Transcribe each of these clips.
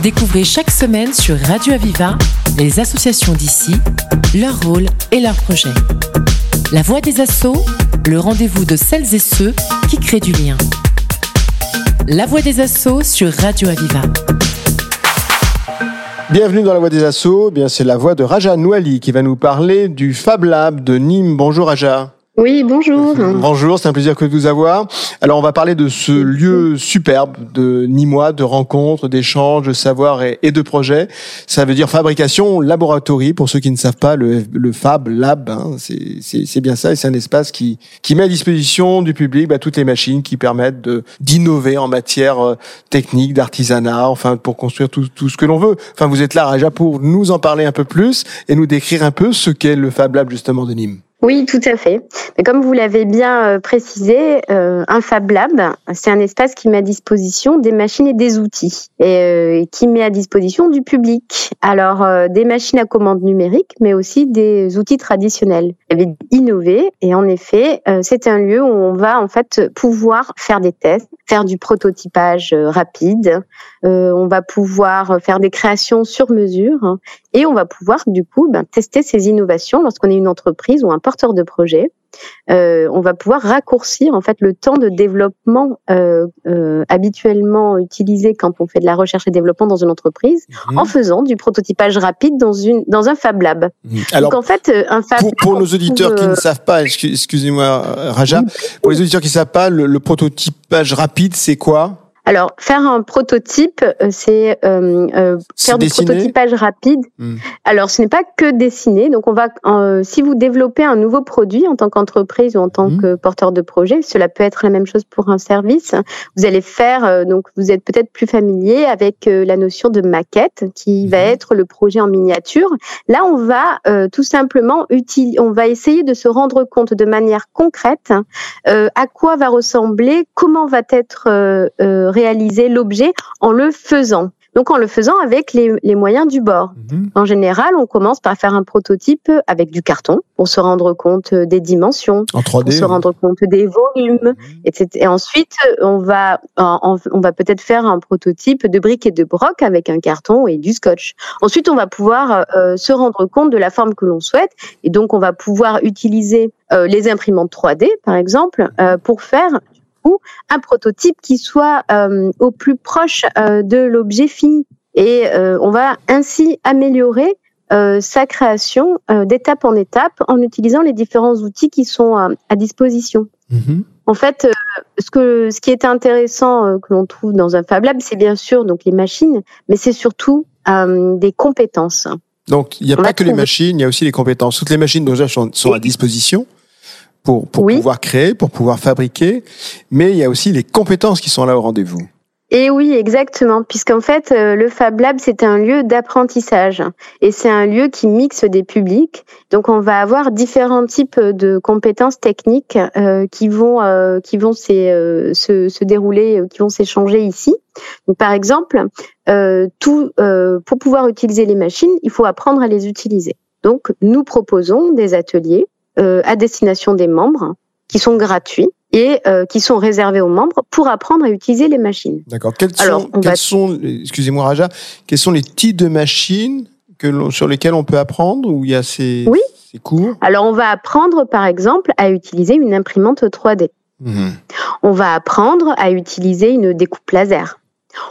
Découvrez chaque semaine sur Radio Aviva les associations d'ici, leur rôle et leurs projets. La voix des assauts, le rendez-vous de celles et ceux qui créent du lien. La voix des assauts sur Radio Aviva. Bienvenue dans la voix des assauts. Eh c'est la voix de Raja Nouali qui va nous parler du Fab Lab de Nîmes. Bonjour Raja. Oui, bonjour. Bonjour, c'est un plaisir que de vous avoir. Alors, on va parler de ce lieu superbe de Nîmois, de rencontres, d'échanges, de savoir et, de projets. Ça veut dire fabrication, laboratory, pour ceux qui ne savent pas, le, Fab Lab, hein, c'est bien ça, et c'est un espace qui, met à disposition du public bah, toutes les machines qui permettent d'innover en matière euh, technique, d'artisanat, enfin, pour construire tout, tout ce que l'on veut. Enfin, vous êtes là, Raja, pour nous en parler un peu plus et nous décrire un peu ce qu'est le Fab Lab, justement, de Nîmes. Oui, tout à fait. Mais comme vous l'avez bien euh, précisé, euh, un Fab Lab, c'est un espace qui met à disposition des machines et des outils et euh, qui met à disposition du public. Alors des machines à commande numérique, mais aussi des outils traditionnels. Innover et en effet, c'est un lieu où on va en fait pouvoir faire des tests, faire du prototypage rapide. on va pouvoir faire des créations sur mesure et on va pouvoir du coup ben, tester ces innovations lorsqu'on est une entreprise ou un de projet. Euh, on va pouvoir raccourcir en fait le temps de développement euh, euh, habituellement utilisé quand on fait de la recherche et développement dans une entreprise mhm. en faisant du prototypage rapide dans une dans un Fab Lab. Mhm. Alors, Donc en fait, un Fab pour, pour nos auditeurs qui ne savent pas, excusez-moi Raja, pour les auditeurs qui ne savent pas, le prototypage rapide, c'est quoi? Alors, faire un prototype, euh, c'est euh, euh, faire du prototypage rapide. Hmm. Alors, ce n'est pas que dessiner. Donc, on va, si vous développez un nouveau produit en tant qu'entreprise ou en tant hmm. que porteur de projet, cela peut être la même chose pour un service. Vous allez faire, donc, vous êtes peut-être plus familier avec la notion de maquette, qui va hmm. être le projet en miniature. Là, on va tout simplement utiliser, on va essayer de se rendre compte de manière concrète à quoi va ressembler, comment va être réaliser l'objet en le faisant. Donc en le faisant avec les, les moyens du bord. Mhm. En général, on commence par faire un prototype avec du carton pour se rendre compte des dimensions, en 3D, pour se rendre compte des volumes, mhm. etc. Et ensuite, on va on va peut-être faire un prototype de briques et de broc avec un carton et du scotch. Ensuite, on va pouvoir euh, se rendre compte de la forme que l'on souhaite et donc on va pouvoir utiliser euh, les imprimantes 3D par exemple euh, pour faire un prototype qui soit euh, au plus proche euh, de l'objet fini. Et euh, on va ainsi améliorer sa création d'étape en étape en utilisant les différents outils qui sont à disposition. Mm-hmm. En fait, ce, que, ce qui est intéressant que l'on trouve dans un Fab Lab, c'est bien sûr donc les machines, mais c'est surtout des compétences. Donc, il n'y a pas que les machines, il y a aussi les compétences. Toutes les machines déjà sont, sont à disposition pour, pour pouvoir créer, pour pouvoir fabriquer, mais il y a aussi les compétences qui sont là au rendez-vous. Et oui, exactement, puisqu'en fait, euh, le Fab Lab, c'est un lieu d'apprentissage et c'est un lieu qui mixe des publics. Donc, on va avoir différents types de compétences techniques euh, qui vont euh, qui vont se, se, dérouler, qui vont s'échanger ici. Donc, par exemple, tout pour pouvoir utiliser les machines, il faut apprendre à les utiliser. Donc, nous proposons des ateliers euh, à destination des membres qui sont gratuits et euh, qui sont réservés aux membres pour apprendre à utiliser les machines. D'accord. Quels sont, quels sont excusez-moi Raja, quels sont les types de machines que sur lesquelles on peut apprendre où il y a ces, oui. ces cours Alors on va apprendre par exemple à utiliser une imprimante 3D. Mmh. On va apprendre à utiliser une découpe laser.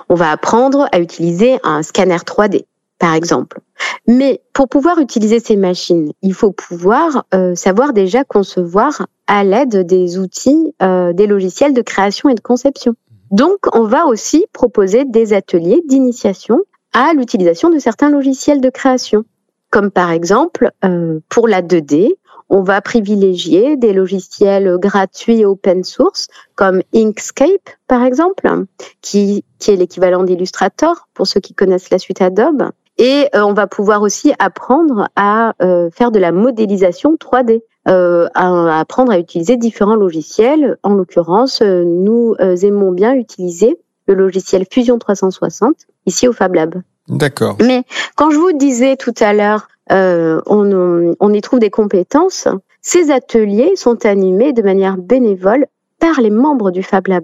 On va apprendre à utiliser un scanner 3D par exemple. Mais pour pouvoir utiliser ces machines, il faut pouvoir euh, savoir déjà concevoir à l'aide des outils, euh, des logiciels de création et de conception. Donc, on va aussi proposer des ateliers d'initiation à l'utilisation de certains logiciels de création, comme par exemple euh, pour la 2D, on va privilégier des logiciels gratuits open source comme Inkscape, par exemple, qui, qui est l'équivalent d'Illustrator pour ceux qui connaissent la suite Adobe. Et euh, on va pouvoir aussi apprendre à euh, faire de la modélisation 3D. Euh, à apprendre à utiliser différents logiciels. En l'occurrence, nous aimons bien utiliser le logiciel Fusion 360 ici au Fab Lab. D'accord. Mais quand je vous disais tout à l'heure, on, on y trouve des compétences. Ces ateliers sont animés de manière bénévole par les membres du Fab Lab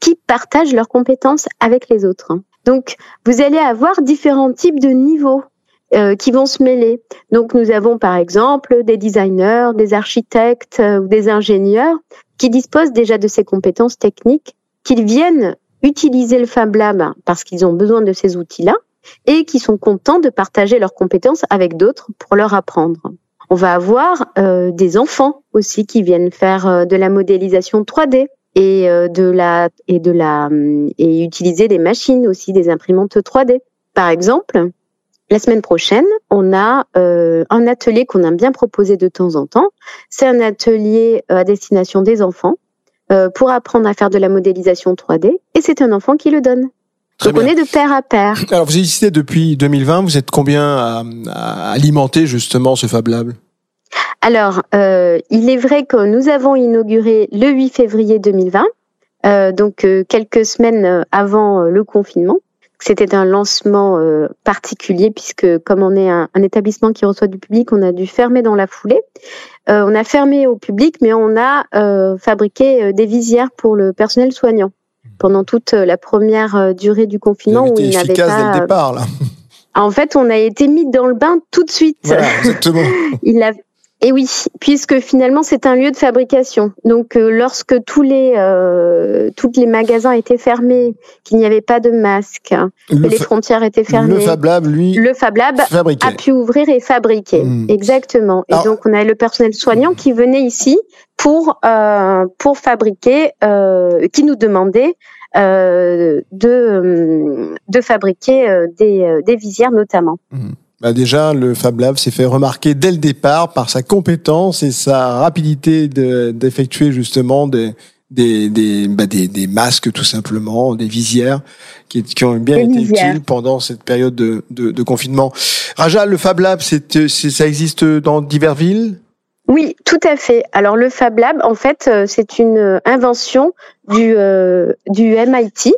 qui partagent leurs compétences avec les autres. Donc, vous allez avoir différents types de niveaux euh, qui vont se mêler. Donc nous avons par exemple des designers, des architectes euh, ou des ingénieurs qui disposent déjà de ces compétences techniques, qu'ils viennent utiliser le Fab Lab parce qu'ils ont besoin de ces outils-là et qui sont contents de partager leurs compétences avec d'autres pour leur apprendre. On va avoir euh, des enfants aussi qui viennent faire de la modélisation 3D et de la et de la et utiliser des machines aussi des imprimantes 3D. Par exemple, la semaine prochaine, on a euh, un atelier qu'on aime bien proposer de temps en temps. C'est un atelier euh, à destination des enfants euh, pour apprendre à faire de la modélisation 3D. Et c'est un enfant qui le donne. Donc on est de pair à pair. Alors vous existez depuis 2020. Vous êtes combien à, alimenter justement ce Fab Lab? Alors, il est vrai que nous avons inauguré le 8 février 2020, donc quelques semaines avant le confinement. C'était un lancement euh, particulier puisque comme on est un, établissement qui reçoit du public, on a dû fermer dans la foulée. Euh, on a fermé au public, mais on a euh, fabriqué des visières pour le personnel soignant pendant toute la première durée du confinement où il n'avait pas. Dès le départ, là. En fait, on a été mis dans le bain tout de suite. Voilà, exactement. il a, et oui, puisque finalement c'est un lieu de fabrication. Donc euh, lorsque tous les euh, tous les magasins étaient fermés, qu'il n'y avait pas de masques, que les frontières étaient fermées, le Fab Lab lui, le Fab Lab a pu ouvrir et fabriquer. Hmm. Exactement. Et donc on avait le personnel soignant qui venait ici pour euh, pour fabriquer, euh, qui nous demandait euh, de de fabriquer des des visières notamment. Hmm bah déjà, le Fab Lab s'est fait remarquer dès le départ par sa compétence et sa rapidité d'effectuer justement des, des, des, bah des, des, masques tout simplement, des visières qui, qui ont bien été utiles pendant cette période de, de, de confinement. Raja, le Fab Lab, c'est, ça existe dans diverses villes? Oui, tout à fait. Alors le Fab Lab, en fait, euh, c'est une invention du, euh, du MIT,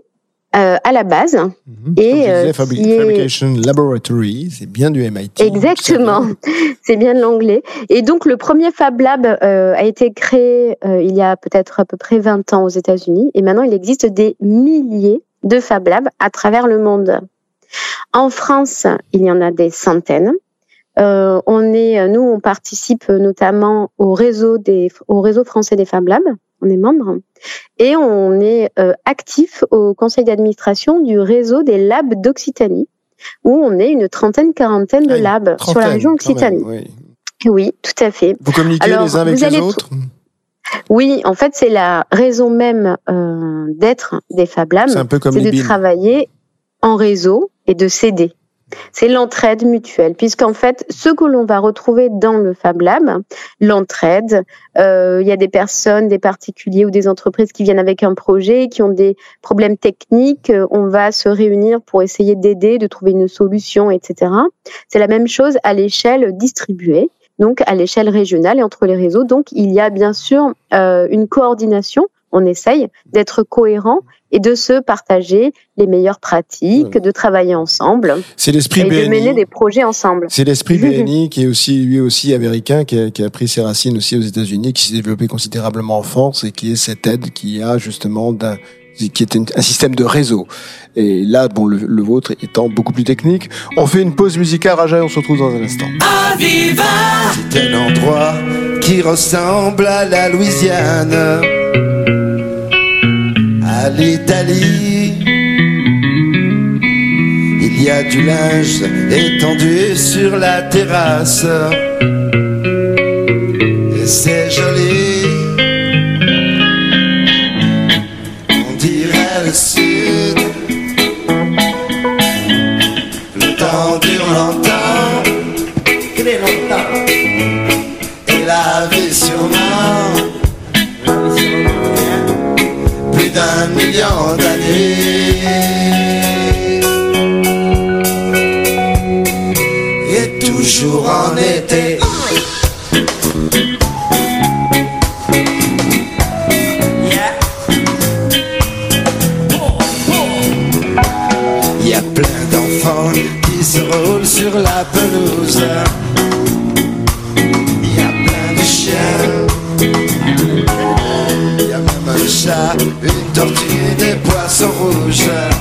euh, à la base. Mhm. Et euh, Fabrication Laboratory, c'est bien du MIT. Exactement, c'est bien de l'anglais. Et donc le premier Fab Lab euh, a été créé il y a peut-être à peu près 20 ans aux États-Unis, et maintenant il existe des milliers de Fab Labs à travers le monde. En France, il y en a des centaines. on est, nous, on participe notamment au réseau des, au réseau français des Fab Labs on est membre, et on est euh, actif au conseil d'administration du réseau des labs d'Occitanie, où on est une trentaine, quarantaine de labs sur la région Occitanie. oui. tout à fait. Vous communiquez les uns avec les autres? Oui, en fait, c'est la raison même euh, d'être des Fab Labs, c'est de travailler en réseau et de s'aider. C'est l'entraide mutuelle, puisqu'en fait, ce que l'on va retrouver dans le Fab Lab, l'entraide, euh, il y a des personnes, des particuliers ou des entreprises qui viennent avec un projet, qui ont des problèmes techniques, euh, on va se réunir pour essayer d'aider, de trouver une solution, etc. C'est la même chose à l'échelle distribuée donc à l'échelle régionale et entre les réseaux. Donc il y a bien sûr euh, une coordination on essaye d'être cohérent et de se partager les meilleures pratiques, de travailler ensemble. C'est l'esprit et de mener des projets ensemble. C'est l'esprit BNI qui est aussi lui aussi américain, qui a, pris ses racines aussi aux États-Unis, qui s'est développé considérablement en France et qui est cette aide qui a justement qui est un système de réseau. Et là, bon, le, vôtre étant beaucoup plus technique. On fait une pause musicale, Raja, et on se retrouve dans un instant. C'est un endroit qui ressemble à la Louisiane l'Italie. Il y a du linge étendu sur la terrasse. Et c'est joli. Chiens un chat, une tortue, des poissons rouges.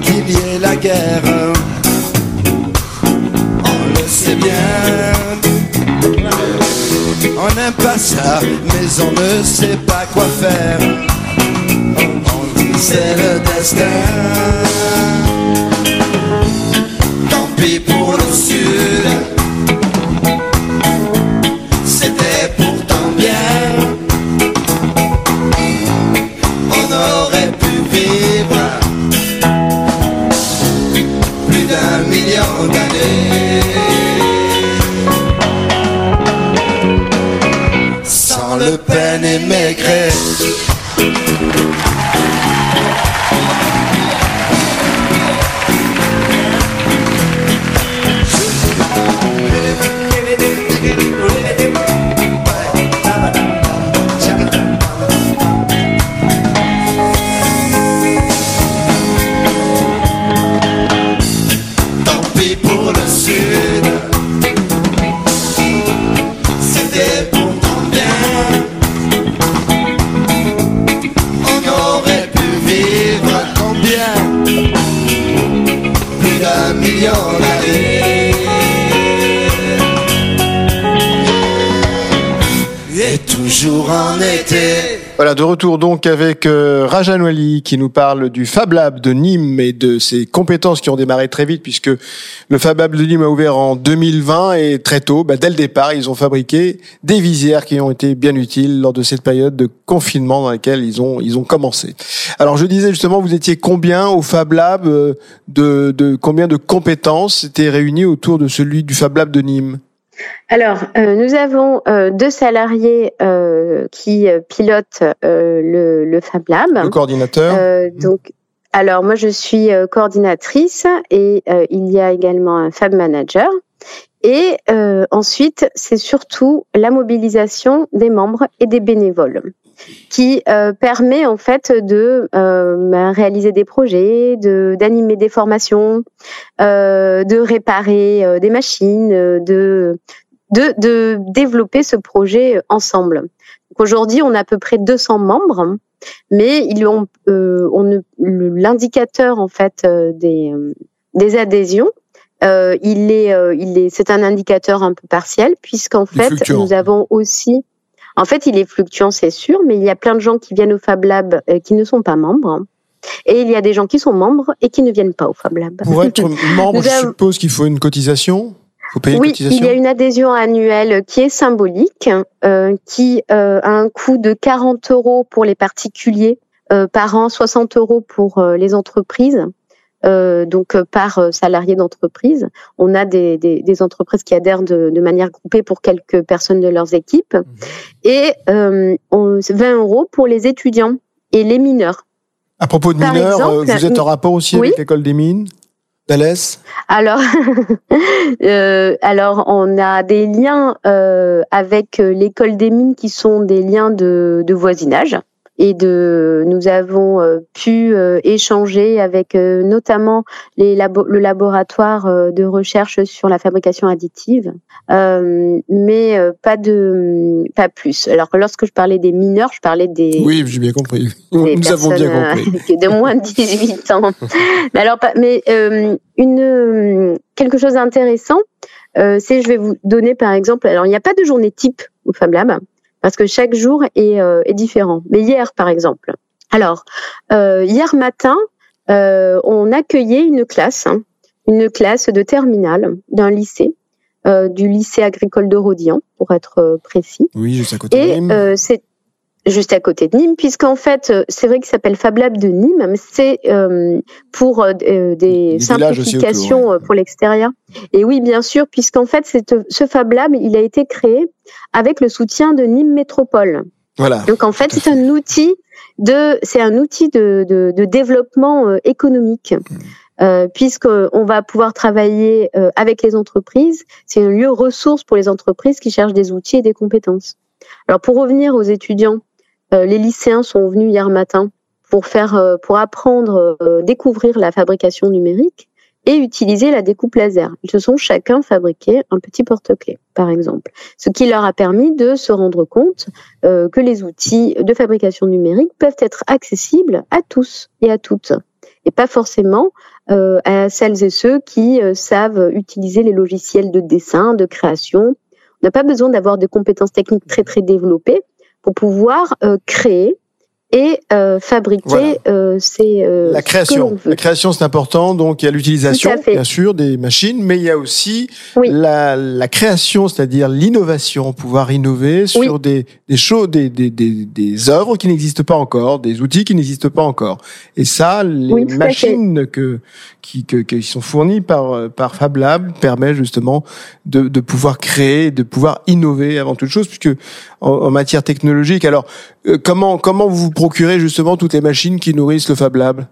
Qu'il y ait la guerre. On le sait bien. On n'aime pas ça, mais on ne sait pas quoi faire. On dit c'est le destin. Sans le peine et maigret. Voilà, de retour donc avec euh, Rajan qui nous parle du Fab Lab de Nîmes et de ses compétences qui ont démarré très vite puisque le Fab Lab de Nîmes a ouvert en 2020 et très tôt, bah, dès le départ, ils ont fabriqué des visières qui ont été bien utiles lors de cette période de confinement dans laquelle ils ont ils ont commencé. Alors je disais justement, vous étiez combien au Fab Lab euh, de, de combien de compétences étaient réunies autour de celui du Fab Lab de Nîmes? Alors, euh, nous avons euh, deux salariés euh, qui pilotent le, le Fab Lab. Le coordinateur Euh, donc, alors moi je suis coordinatrice et il y a également un Fab Manager. Et ensuite, c'est surtout la mobilisation des membres et des bénévoles qui euh, permet en fait de euh, bah, réaliser des projets, de d'animer des formations, euh, de réparer des machines, de, de de développer ce projet ensemble. Aujourd'hui, on a à peu près 200 membres, mais ils ont, on ne- le- l'indicateur en fait des des adhésions. Euh, il est, euh, il est, c'est un indicateur un peu partiel puisqu'en fait nous avons aussi, en fait, il est fluctuant, c'est sûr, mais il y a plein de gens qui viennent au Fab Lab euh, qui ne sont pas membres, et il y a des gens qui sont membres et qui ne viennent pas au Fab Lab. Pour être membre, je avons- suppose qu'il faut une cotisation? Faut payer une Oui, cotisation. il y a une adhésion annuelle qui est symbolique, euh, qui euh, a un coût de 40 euros pour les particuliers euh, par an, 60 euros pour les entreprises. Euh, donc euh, par euh, salarié d'entreprise. On a des, des, des entreprises qui adhèrent de, de manière groupée pour quelques personnes de leurs équipes. Mhm. Et euh, on- 20 euros pour les étudiants et les mineurs. À propos de Par mineurs, exemple, vous êtes en rapport aussi oui. avec l'école des mines d'Alès Alors, euh, alors on a des liens euh, avec l'école des mines qui sont des liens de, de voisinage. Et de, nous avons euh, pu euh, échanger avec euh, notamment les labo- le laboratoire de recherche sur la fabrication additive, euh, mais pas de, pas plus. Alors lorsque je parlais des mineurs, je parlais des, Oui, j'ai bien compris. Nous avons bien compris. de moins de 18 ans. mais alors, mais euh, une quelque chose d'intéressant, euh, c'est je vais vous donner par exemple. Alors, il n'y a pas de journée type au Fab Lab parce que chaque jour est, euh, est différent. Mais hier, par exemple. Alors, euh, hier matin, euh, on accueillait une classe, hein, une classe de terminale d'un lycée, euh, du lycée agricole de Rodian, pour être euh, précis. Oui, juste à côté Et c'est juste à côté de Nîmes, puisqu'en fait, euh, c'est vrai qu'il s'appelle Fab Lab de Nîmes, mais c'est euh, pour euh, euh, des autour, simplifications ouais. euh, pour l'extérieur. Et oui, bien sûr, puisqu'en fait, ce Fab Lab, il a été créé avec le soutien de Nîmes Métropole. Voilà. Donc en fait, c'est un outil de, c'est un outil de, de, de développement économique. Euh, puisqu'on va pouvoir travailler euh, avec les entreprises, c'est un lieu ressource pour les entreprises qui cherchent des outils et des compétences. Alors pour revenir aux étudiants, les lycéens sont venus hier matin pour faire, euh, pour apprendre, euh, découvrir la fabrication numérique. et utiliser la découpe laser. Ils se sont chacun fabriqué un petit porte-clés, par exemple, ce qui leur a permis de se rendre compte euh, que les outils de fabrication numérique peuvent être accessibles à tous et à toutes, et pas forcément euh, à celles et ceux qui euh, savent utiliser les logiciels de dessin, de création. On n'a pas besoin d'avoir des compétences techniques très très développées pour pouvoir créer et euh, fabriquer euh, ces euh, la création. La création c'est important, donc il y a l'utilisation bien sûr des machines, mais il y a aussi la, la création, c'est-à-dire l'innovation, pouvoir innover sur des, des choses, des, des, des, des œuvres qui n'existent pas encore, des outils qui n'existent pas encore. Et ça, les machines que qui, que, qui sont fournies par par Fab Lab permettent justement de, de pouvoir créer, de pouvoir innover avant toute chose, puisque en, en matière technologique, alors euh, comment comment vous procurez justement toutes les machines qui nourrissent le Fab Lab,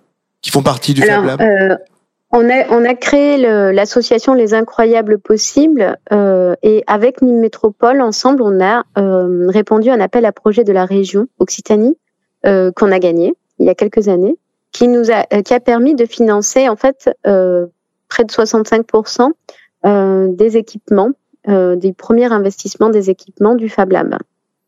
qui font partie du Fab Lab? euh, on a, on a créé l'association Les Incroyables Possibles euh, et avec Nîmes Métropole, ensemble, on a euh, répondu à un appel à projet de la région Occitanie qu'on a gagné il y a quelques années, qui nous a, qui a permis de financer en fait près de 65% des équipements, des premiers investissements des équipements du Fab Lab.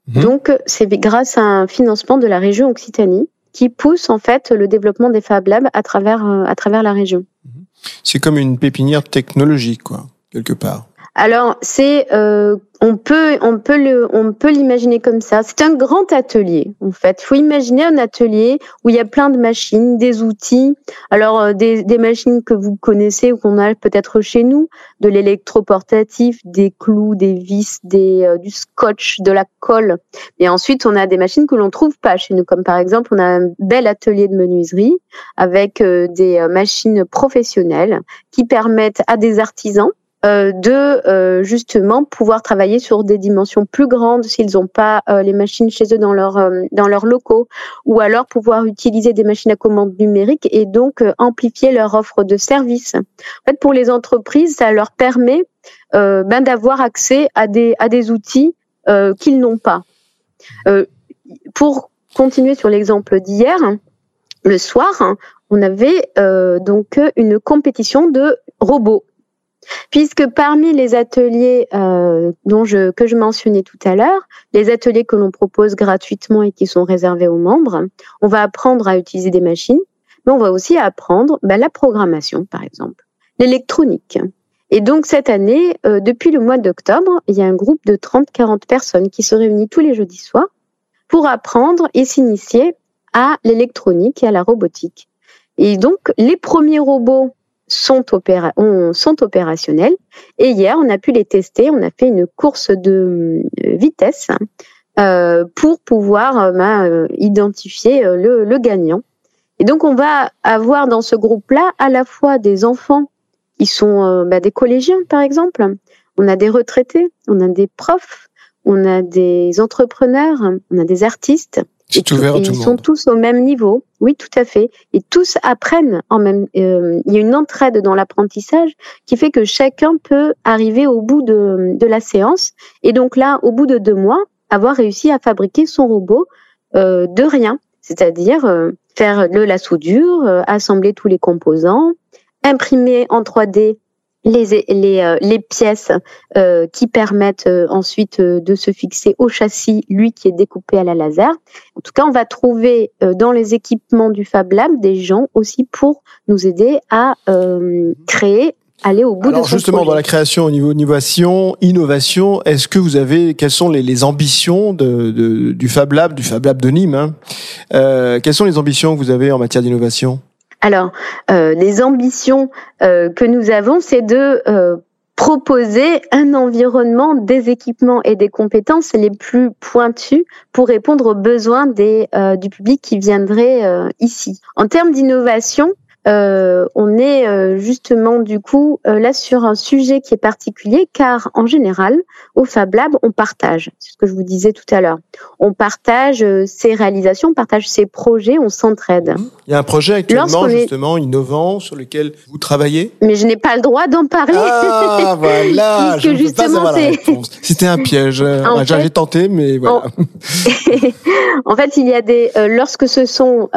Mhm. Donc, c'est grâce à un financement de la région Occitanie qui pousse en fait le développement des Fab Labs à travers, euh, à travers la région. Mhm. C'est comme une pépinière technologique, quoi, quelque part. Alors, c'est euh, on peut on peut le on peut l'imaginer comme ça. C'est un grand atelier en fait. Faut imaginer un atelier où il y a plein de machines, des outils. Alors euh, des, des machines que vous connaissez ou qu'on a peut-être chez nous, de l'électroportatif, des clous, des vis, des euh, du scotch, de la colle. Et ensuite, on a des machines que l'on trouve pas chez nous comme par exemple, on a un bel atelier de menuiserie avec des machines professionnelles qui permettent à des artisans euh, de euh, justement pouvoir travailler sur des dimensions plus grandes s'ils n'ont pas euh, les machines chez eux dans leur dans leurs locaux ou alors pouvoir utiliser des machines à commande numérique et donc amplifier leur offre de services. En fait, pour les entreprises, ça leur permet ben d'avoir accès à des à des outils qu'ils n'ont pas. pour continuer sur l'exemple d'hier, le soir, on avait donc une compétition de robots puisque parmi les ateliers euh, dont je, que je mentionnais tout à l'heure, les ateliers que l'on propose gratuitement et qui sont réservés aux membres, on va apprendre à utiliser des machines, mais on va aussi apprendre ben, la programmation, par exemple, l'électronique. Et donc cette année, euh, depuis le mois d'octobre, il y a un groupe de 30-40 personnes qui se réunit tous les jeudis soirs pour apprendre et s'initier à l'électronique et à la robotique. Et donc les premiers robots sont, sont opérationnels. Et hier, on a pu les tester. On a fait une course de euh, vitesse euh, pour pouvoir euh, bah, identifier le, le, gagnant. Et donc, on va avoir dans ce groupe-là à la fois des enfants qui sont bah, des collégiens, par exemple. On a des retraités, on a des profs, on a des entrepreneurs, on a des artistes. C'est ouvert Ils sont tous au même niveau. Oui, tout à fait. Et tous apprennent en même. Euh, il y a une entraide dans l'apprentissage qui fait que chacun peut arriver au bout de, de la séance. Et donc là, au bout de deux mois, avoir réussi à fabriquer son robot euh, de rien. C'est-à-dire euh, faire le, la soudure, euh, assembler tous les composants, imprimer en 3D les, les, euh, les pièces euh, qui permettent euh, ensuite de se fixer au châssis, lui qui est découpé à la laser. En tout cas, on va trouver dans les équipements du Fab Lab des gens aussi pour nous aider à créer aller au bout Alors de justement projet. dans la création au niveau innovation, innovation, est-ce que vous avez quelles sont les, les ambitions de, de, du Fab Lab, du Fab Lab de Nîmes hein? Euh, Quelles sont les ambitions que vous avez en matière d'innovation? Alors, euh, les ambitions euh, que nous avons, c'est de euh, proposer un environnement des équipements et des compétences les plus pointus pour répondre aux besoins du public qui viendrait ici. En termes d'innovation, euh, on est euh, justement du coup euh, là sur un sujet qui est particulier car en général au Fab Lab on partage, c'est ce que je vous disais tout à l'heure. On partage ses réalisations, on partage ses projets, on s'entraide. Il y a un projet actuellement justement est... innovant sur lequel vous travaillez? Mais je n'ai pas le droit d'en parler. Ah voilà, je réponse. C'était un piège. Fait, J'ai tenté mais voilà. En... en... fait, il y a des lorsque ce sont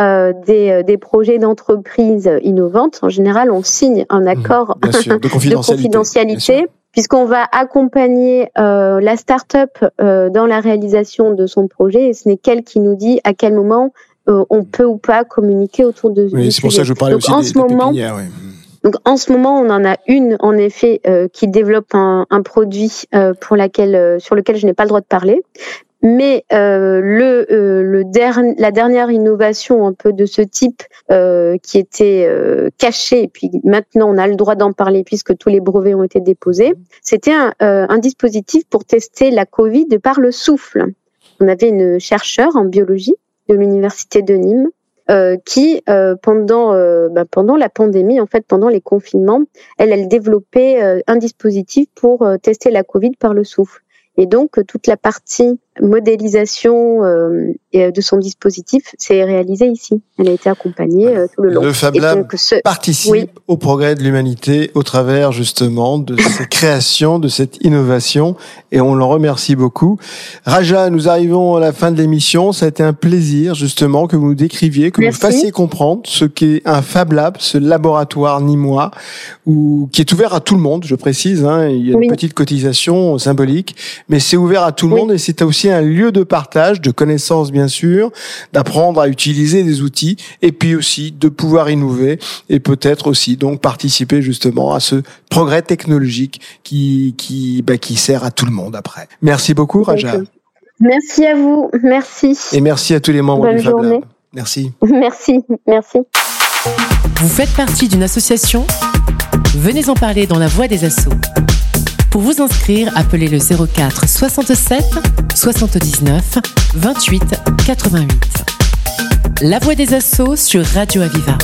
des, des projets d'entreprise innovantes, en général, on signe un mmh, accord de confidentialité, puisqu'on va accompagner euh, la start-up euh, dans la réalisation de son projet. Et ce n'est qu'elle qui nous dit à quel moment euh, on peut ou pas communiquer autour de oui, c'est pour ça que je parlais aussi en des, ce moment, Donc en ce moment, on en a une en effet qui développe un, un produit pour laquelle, sur lequel je n'ai pas le droit de parler, mais euh, le, euh, le la dernière innovation un peu de ce type euh, qui était euh, cachée, et puis maintenant on a le droit d'en parler puisque tous les brevets ont été déposés, c'était un, euh, un, dispositif pour tester la Covid par le souffle. On avait une chercheure en biologie de l'université de Nîmes euh, qui pendant bah, pendant la pandémie en fait pendant les confinements elle elle développait un dispositif pour tester la Covid par le souffle et donc toute la partie modélisation euh, de son dispositif s'est réalisée ici. Elle a été accompagnée euh, tout le long. Le Fab Lab participe au progrès de l'humanité au travers justement de cette création, de cette innovation, et on l'en remercie beaucoup. Raja, nous arrivons à la fin de l'émission. Ça a été un plaisir justement que vous nous décriviez, que vous fassiez comprendre ce qu'est un Fab Lab, ce laboratoire nîmois, ou qui est ouvert à tout le monde. Je précise, hein, il y a une petite cotisation symbolique, mais c'est ouvert à tout le monde et c'est aussi un lieu de partage, de connaissances bien sûr, d'apprendre à utiliser des outils et puis aussi de pouvoir innover et peut-être aussi donc participer justement à ce progrès technologique qui qui bah, qui sert à tout le monde après. Merci beaucoup Raja. Merci à vous, merci. Et merci à tous les membres du Fab Lab. Merci. Merci, merci. Vous faites partie d'une association? Venez en parler dans la voix des assauts. Pour vous inscrire, appelez le 04 67 79 28 88. La voix des assauts sur Radio Aviva.